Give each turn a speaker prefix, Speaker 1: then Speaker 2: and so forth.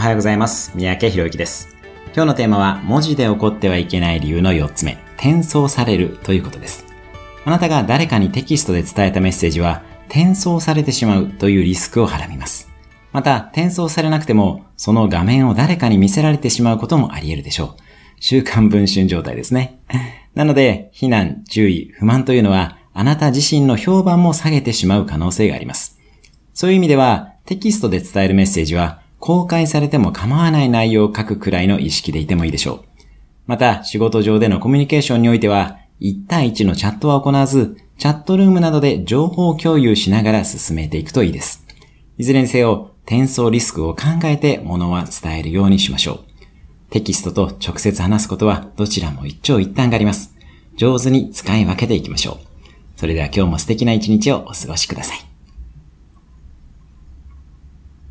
Speaker 1: おはようございます。三宅博之です。今日のテーマは、文字で起こってはいけない理由の4つ目、転送されるということです。あなたが誰かにテキストで伝えたメッセージは、転送されてしまうというリスクをはらみます。また、転送されなくても、その画面を誰かに見せられてしまうこともあり得るでしょう。週刊文春状態ですね。なので、非難、注意、不満というのは、あなた自身の評判も下げてしまう可能性があります。そういう意味では、テキストで伝えるメッセージは、公開されても構わない内容を書くくらいの意識でいてもいいでしょう。また、仕事上でのコミュニケーションにおいては、1対1のチャットは行わず、チャットルームなどで情報共有しながら進めていくといいです。いずれにせよ、転送リスクを考えて物は伝えるようにしましょう。テキストと直接話すことはどちらも一長一短があります。上手に使い分けていきましょう。それでは今日も素敵な一日をお過ごしください。